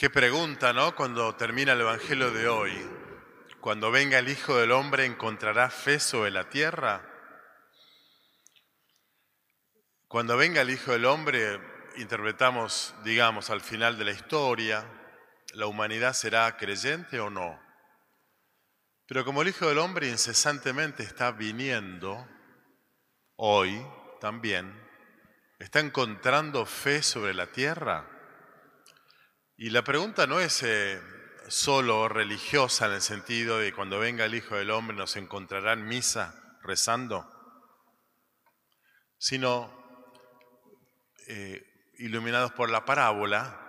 Qué pregunta, ¿no? Cuando termina el Evangelio de hoy. Cuando venga el Hijo del Hombre, ¿encontrará fe sobre la tierra? Cuando venga el Hijo del Hombre, interpretamos, digamos, al final de la historia, ¿la humanidad será creyente o no? Pero como el Hijo del Hombre incesantemente está viniendo, hoy también, ¿está encontrando fe sobre la tierra? Y la pregunta no es eh, solo religiosa en el sentido de cuando venga el Hijo del Hombre nos encontrará en misa rezando, sino eh, iluminados por la parábola,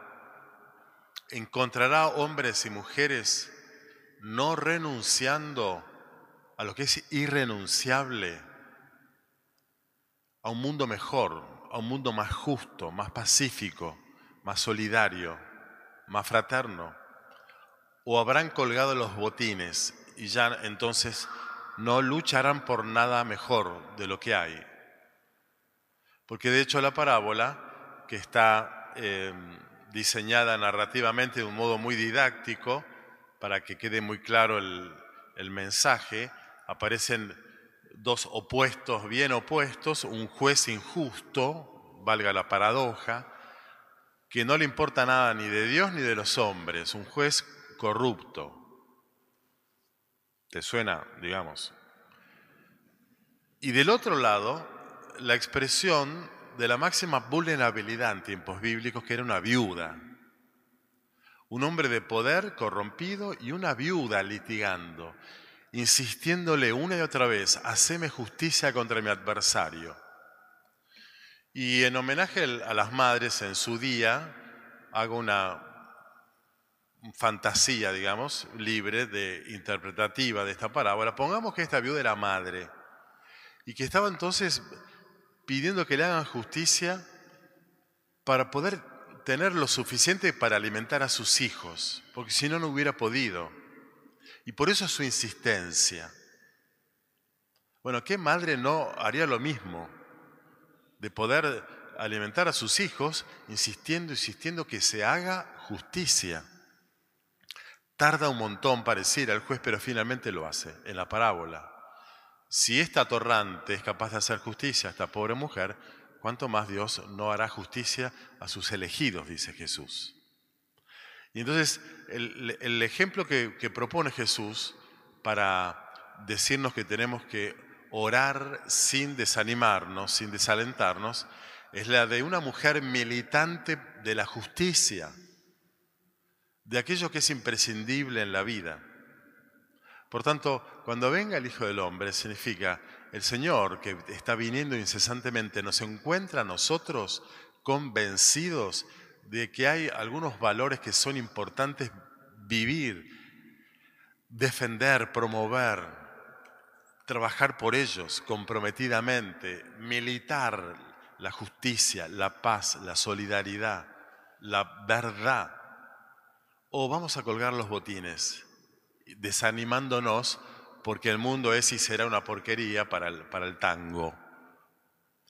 encontrará hombres y mujeres no renunciando a lo que es irrenunciable, a un mundo mejor, a un mundo más justo, más pacífico, más solidario más fraterno, o habrán colgado los botines y ya entonces no lucharán por nada mejor de lo que hay. Porque de hecho la parábola, que está em, diseñada narrativamente de un modo muy didáctico, para que quede muy claro el, el mensaje, aparecen dos opuestos, bien opuestos, un juez injusto, valga la paradoja, que no le importa nada ni de Dios ni de los hombres, un juez corrupto. ¿Te suena, digamos? Y del otro lado, la expresión de la máxima vulnerabilidad en tiempos bíblicos, que era una viuda. Un hombre de poder corrompido y una viuda litigando, insistiéndole una y otra vez, haceme justicia contra mi adversario. Y en homenaje a las madres en su día, hago una fantasía, digamos, libre de interpretativa de esta parábola. Pongamos que esta viuda era madre y que estaba entonces pidiendo que le hagan justicia para poder tener lo suficiente para alimentar a sus hijos, porque si no, no hubiera podido. Y por eso su insistencia. Bueno, ¿qué madre no haría lo mismo? De poder alimentar a sus hijos, insistiendo, insistiendo que se haga justicia. Tarda un montón parecer al juez, pero finalmente lo hace en la parábola. Si esta torrante es capaz de hacer justicia a esta pobre mujer, ¿cuánto más Dios no hará justicia a sus elegidos? dice Jesús. Y entonces el, ejemplo que, que propone Jesús para decirnos que tenemos que orar sin desanimarnos, sin desalentarnos, es la de una mujer militante de la justicia, de aquello que es imprescindible en la vida. Por tanto, cuando venga el Hijo del Hombre, significa el Señor que está viniendo incesantemente nos encuentra a nosotros convencidos de que hay algunos valores que son importantes vivir, defender, promover, trabajar por ellos comprometidamente, militar la justicia, la paz, la solidaridad, la verdad. O vamos a colgar los botines, desanimándonos porque el mundo es y será una porquería para el, para el tango.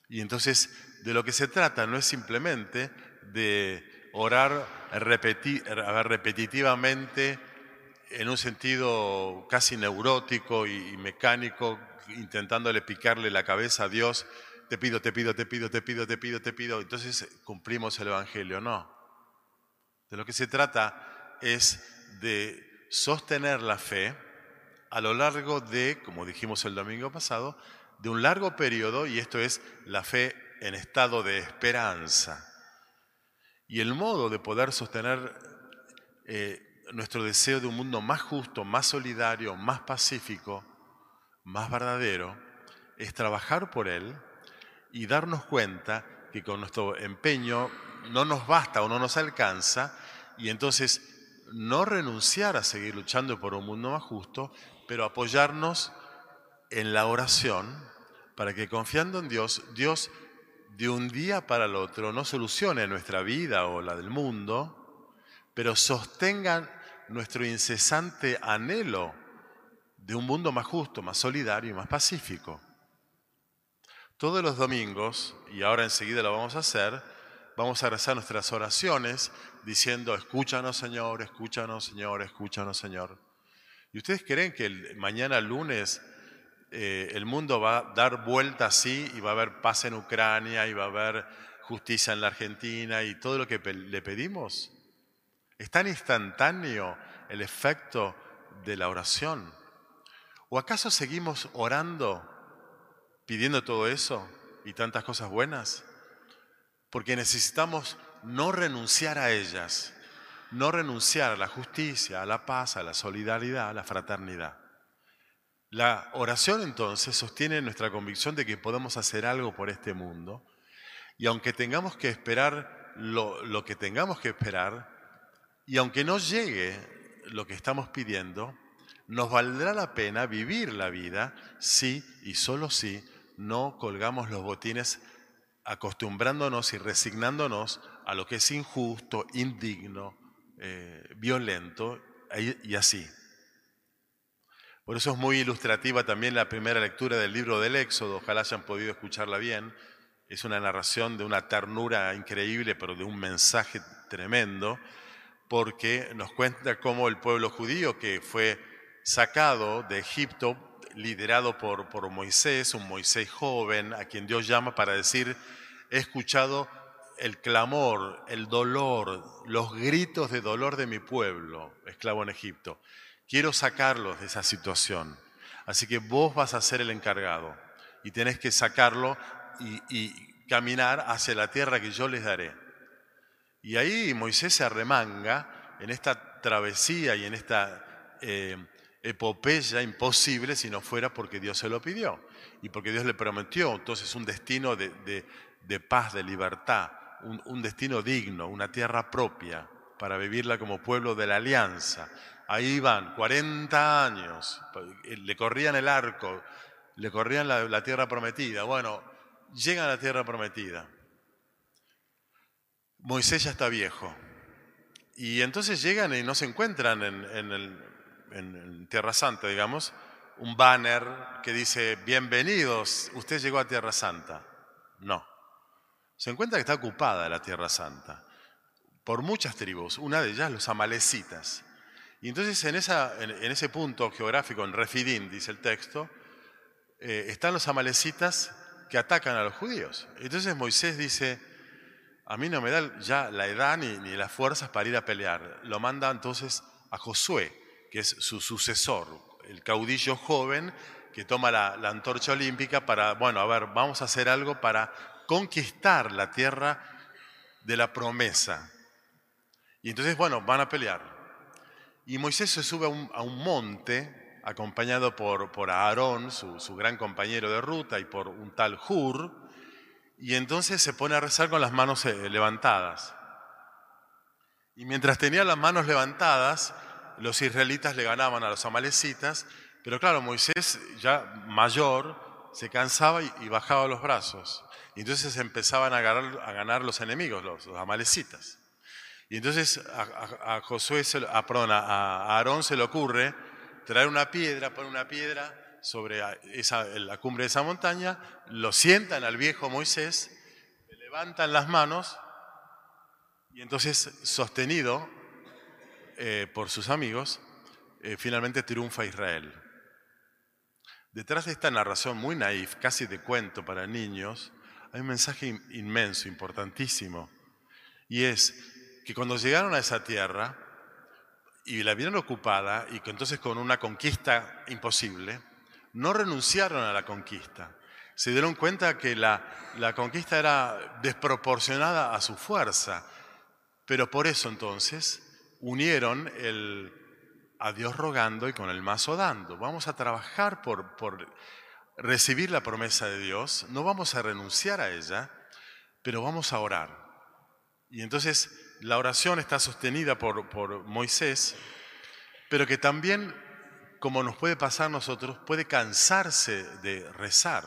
Y entonces de lo que se trata no es simplemente de orar repetitivamente en un sentido casi neurótico y, mecánico, intentándole picarle la cabeza a Dios, te pido, te pido, te pido, te pido, te pido, te pido, entonces cumplimos el Evangelio. No. De lo que se trata es de sostener la fe a lo largo de, como dijimos el domingo pasado, de un largo periodo, y esto es la fe en estado de esperanza. Y el modo de poder sostener eh, nuestro deseo de un mundo más justo, más solidario, más pacífico, más verdadero, es trabajar por él y darnos cuenta que con nuestro empeño no nos basta o no nos alcanza y entonces no renunciar a seguir luchando por un mundo más justo, pero apoyarnos en la oración para que confiando en Dios, Dios de un día para el otro no solucione nuestra vida o la del mundo, pero sostengan nuestro incesante anhelo de un mundo más justo, más solidario y más pacífico. Todos los domingos, y ahora enseguida lo vamos a hacer, vamos a rezar nuestras oraciones diciendo, escúchanos Señor, escúchanos Señor, escúchanos Señor. ¿Y ustedes creen que mañana lunes eh, el mundo va a dar vuelta así y va a haber paz en Ucrania y va a haber justicia en la Argentina y todo lo que le pedimos? ¿Es tan instantáneo el efecto de la oración? ¿O acaso seguimos orando, pidiendo todo eso y tantas cosas buenas? Porque necesitamos no renunciar a ellas, no renunciar a la justicia, a la paz, a la solidaridad, a la fraternidad. La oración entonces sostiene nuestra convicción de que podemos hacer algo por este mundo y aunque tengamos que esperar lo, lo que tengamos que esperar y aunque no llegue lo que estamos pidiendo, nos valdrá la pena vivir la vida si y solo si no colgamos los botines acostumbrándonos y resignándonos a lo que es injusto, indigno, eh, violento y así. Por eso es muy ilustrativa también la primera lectura del libro del Éxodo, ojalá hayan podido escucharla bien. Es una narración de una ternura increíble, pero de un mensaje tremendo, porque nos cuenta cómo el pueblo judío que fue sacado de Egipto, liderado por, por Moisés, un Moisés joven, a quien Dios llama para decir, he escuchado el clamor, el dolor, los gritos de dolor de mi pueblo, esclavo en Egipto. Quiero sacarlos de esa situación. Así que vos vas a ser el encargado y tenés que sacarlo y, caminar hacia la tierra que yo les daré. Y ahí Moisés se arremanga en esta travesía y en esta eh, epopeya imposible si no fuera porque Dios se lo pidió y porque Dios le prometió entonces un destino de, paz, de libertad, un, destino digno, una tierra propia para vivirla como pueblo de la alianza. Ahí van, 40 años, le corrían el arco, le corrían la, tierra prometida. Bueno, llegan a la tierra prometida. Moisés ya está viejo. Y entonces llegan y no se encuentran en, el, en Tierra Santa, digamos, un banner que dice, bienvenidos, usted llegó a Tierra Santa. No. Se encuentra que está ocupada la Tierra Santa por muchas tribus, una de ellas los amalecitas. Y entonces en, esa, en, ese punto geográfico, en Refidim, dice el texto, eh, están los amalecitas que atacan a los judíos. Entonces Moisés dice, a mí no me da ya la edad ni, ni las fuerzas para ir a pelear. Lo manda entonces a Josué, que es su sucesor, el caudillo joven que toma la, antorcha olímpica para, bueno, a ver, vamos a hacer algo para conquistar la tierra de la promesa. Y entonces, bueno, van a pelear. Y Moisés se sube a un, monte, acompañado por, por Aarón, su, su, gran compañero de ruta, y por un tal Hur, y entonces se pone a rezar con las manos eh, levantadas. Y mientras tenía las manos levantadas, los israelitas le ganaban a los amalecitas, pero claro, Moisés ya mayor se cansaba y, bajaba los brazos. Y entonces empezaban a ganar, a los enemigos, los, amalecitas. Y entonces a, Josué, a, a, Aarón se le ocurre traer una piedra, poner una piedra sobre la cumbre de esa montaña, lo sientan al viejo Moisés, le levantan las manos y entonces sostenido eh, por sus amigos, eh, finalmente triunfa Israel. Detrás de esta narración muy naif, casi de cuento para niños, hay un mensaje inmenso, importantísimo, y es que cuando llegaron a esa tierra y la vieron ocupada y que entonces con una conquista imposible, no renunciaron a la conquista. Se dieron cuenta que la, la conquista era desproporcionada a su fuerza, pero por eso entonces unieron el a Dios rogando y con el mazo dando. Vamos a trabajar por, por recibir la promesa de Dios, no vamos a renunciar a ella, pero vamos a orar. Y entonces la oración está sostenida por, por Moisés, pero que también, como nos puede pasar a nosotros, puede cansarse de rezar.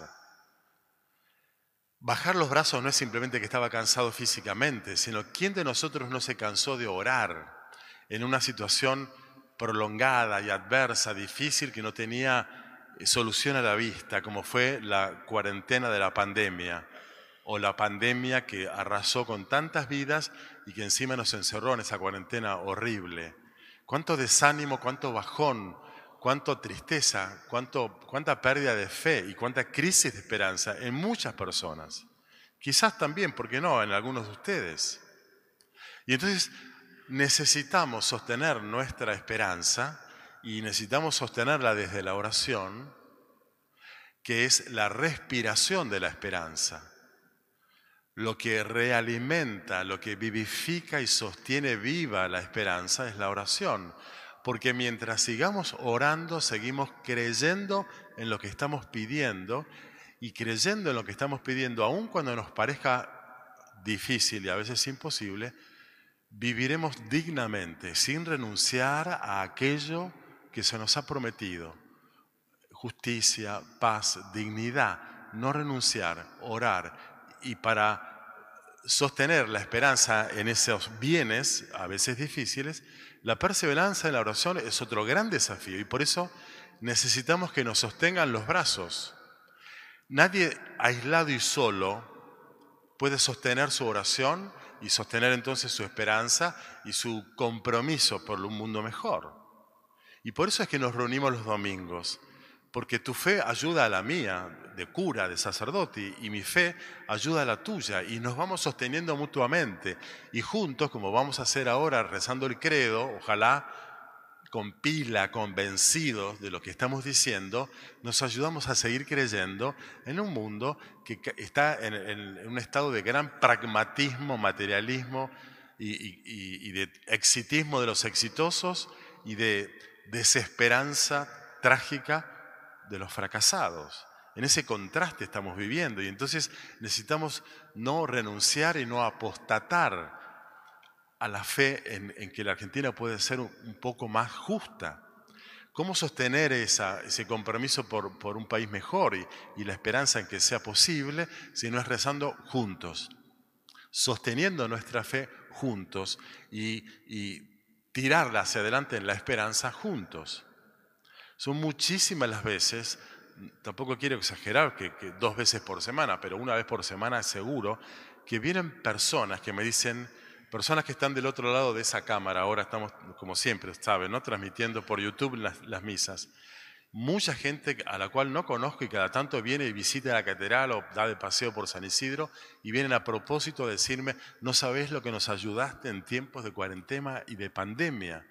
Bajar los brazos no es simplemente que estaba cansado físicamente, sino ¿quién de nosotros no se cansó de orar? en una situación prolongada y adversa, difícil, que no tenía eh, solución a la vista, como fue la cuarentena de la pandemia. o la pandemia que arrasó con tantas vidas y que encima nos encerró en esa cuarentena horrible. Cuánto desánimo, cuánto bajón, cuánto tristeza, cuánto, cuánta pérdida de fe y cuánta crisis de esperanza en muchas personas. Quizás también, ¿por qué no?, en algunos de ustedes. Y entonces necesitamos sostener nuestra esperanza y necesitamos sostenerla desde la oración, que es la respiración de la esperanza. Lo que realimenta, lo que vivifica y sostiene viva la esperanza es la oración. Porque mientras sigamos orando, seguimos creyendo en lo que estamos pidiendo y creyendo en lo que estamos pidiendo, aun cuando nos parezca difícil y a veces imposible, viviremos dignamente, sin renunciar a aquello que se nos ha prometido. Justicia, paz, dignidad, no renunciar, orar. Y para sostener la esperanza en esos bienes, a veces difíciles, la perseverancia en la oración es otro gran desafío y por eso necesitamos que nos sostengan los brazos. Nadie aislado y solo puede sostener su oración y sostener entonces su esperanza y su compromiso por un mundo mejor. Y por eso es que nos reunimos los domingos, porque tu fe ayuda a la mía, de cura, de sacerdote, y mi fe ayuda a la tuya, y nos vamos sosteniendo mutuamente. Y juntos, como vamos a hacer ahora rezando el credo, ojalá con pila, convencidos de lo que estamos diciendo, nos ayudamos a seguir creyendo en un mundo que está en, un estado de gran pragmatismo, materialismo y, de exitismo de los exitosos y de desesperanza trágica de los fracasados. En ese contraste estamos viviendo y entonces necesitamos no renunciar y no apostatar a la fe en, que la Argentina puede ser un, poco más justa. ¿Cómo sostener ese compromiso por, un país mejor y, la esperanza en que sea posible si no es rezando juntos? Sosteniendo nuestra fe juntos y, tirarla hacia adelante en la esperanza juntos. Son muchísimas las veces, tampoco quiero exagerar que, dos veces por semana, pero una vez por semana seguro, que vienen personas que me dicen, Personas que están del otro lado de esa cámara, ahora estamos, como siempre, ¿saben? ¿no? transmitiendo por YouTube las, misas. Mucha gente a la cual no conozco y cada tanto viene y visita la catedral o da de paseo por San Isidro y vienen a propósito a decirme, no sabes lo que nos ayudaste en tiempos de cuarentena y de pandemia.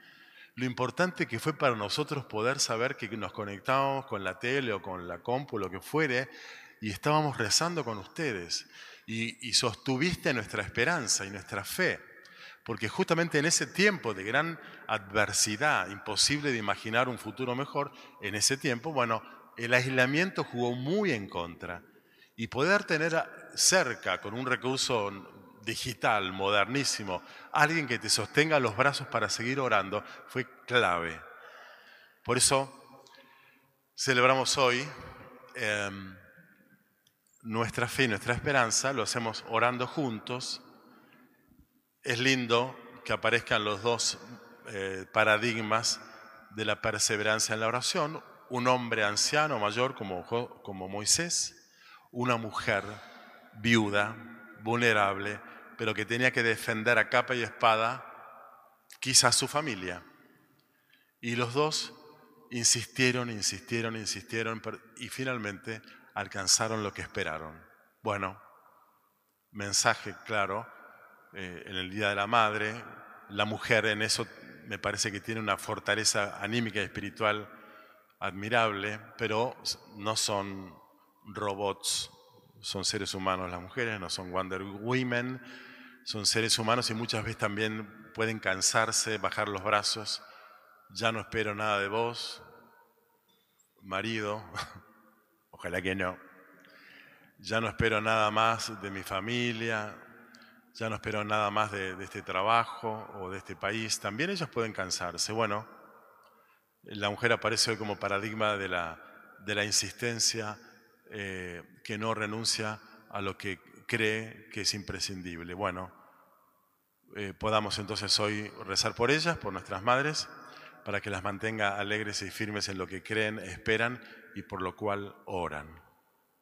Lo importante que fue para nosotros poder saber que nos conectábamos con la tele o con la compu, lo que fuere, y estábamos rezando con ustedes. y sostuviste nuestra esperanza y nuestra fe porque justamente en ese tiempo de gran adversidad, imposible de imaginar un futuro mejor, en ese tiempo, bueno, el aislamiento jugó muy en contra. Y poder tener cerca, con un recurso digital, modernísimo, alguien que te sostenga los brazos para seguir orando, fue clave. Por eso celebramos hoy em, nuestra fe, nuestra esperanza, lo hacemos orando juntos. Es lindo que aparezcan los dos eh, paradigmas de la perseverancia en la oración, un hombre anciano mayor como, como Moisés, una mujer viuda, vulnerable, pero que tenía que defender a capa y espada quizás su familia. Y los dos insistieron, insistieron, insistieron y finalmente alcanzaron lo que esperaron. Bueno, mensaje claro, eh, en el Día de la Madre. La mujer en eso me parece que tiene una fortaleza anímica y espiritual admirable, pero no son robots, son seres humanos las mujeres, no son Wonder Women, son seres humanos y muchas veces también pueden cansarse, bajar los brazos. Ya no espero nada de vos, marido, ojalá que no. Ya no espero nada más de mi familia, ya no espero nada más de, este trabajo o de este país, también ellos pueden cansarse. Bueno, la mujer aparece hoy como paradigma de la, de la insistencia eh, que no renuncia a lo que cree que es imprescindible. Bueno, eh, podamos entonces hoy rezar por ellas, por nuestras madres, para que las mantenga alegres y firmes en lo que creen, esperan y por lo cual oran.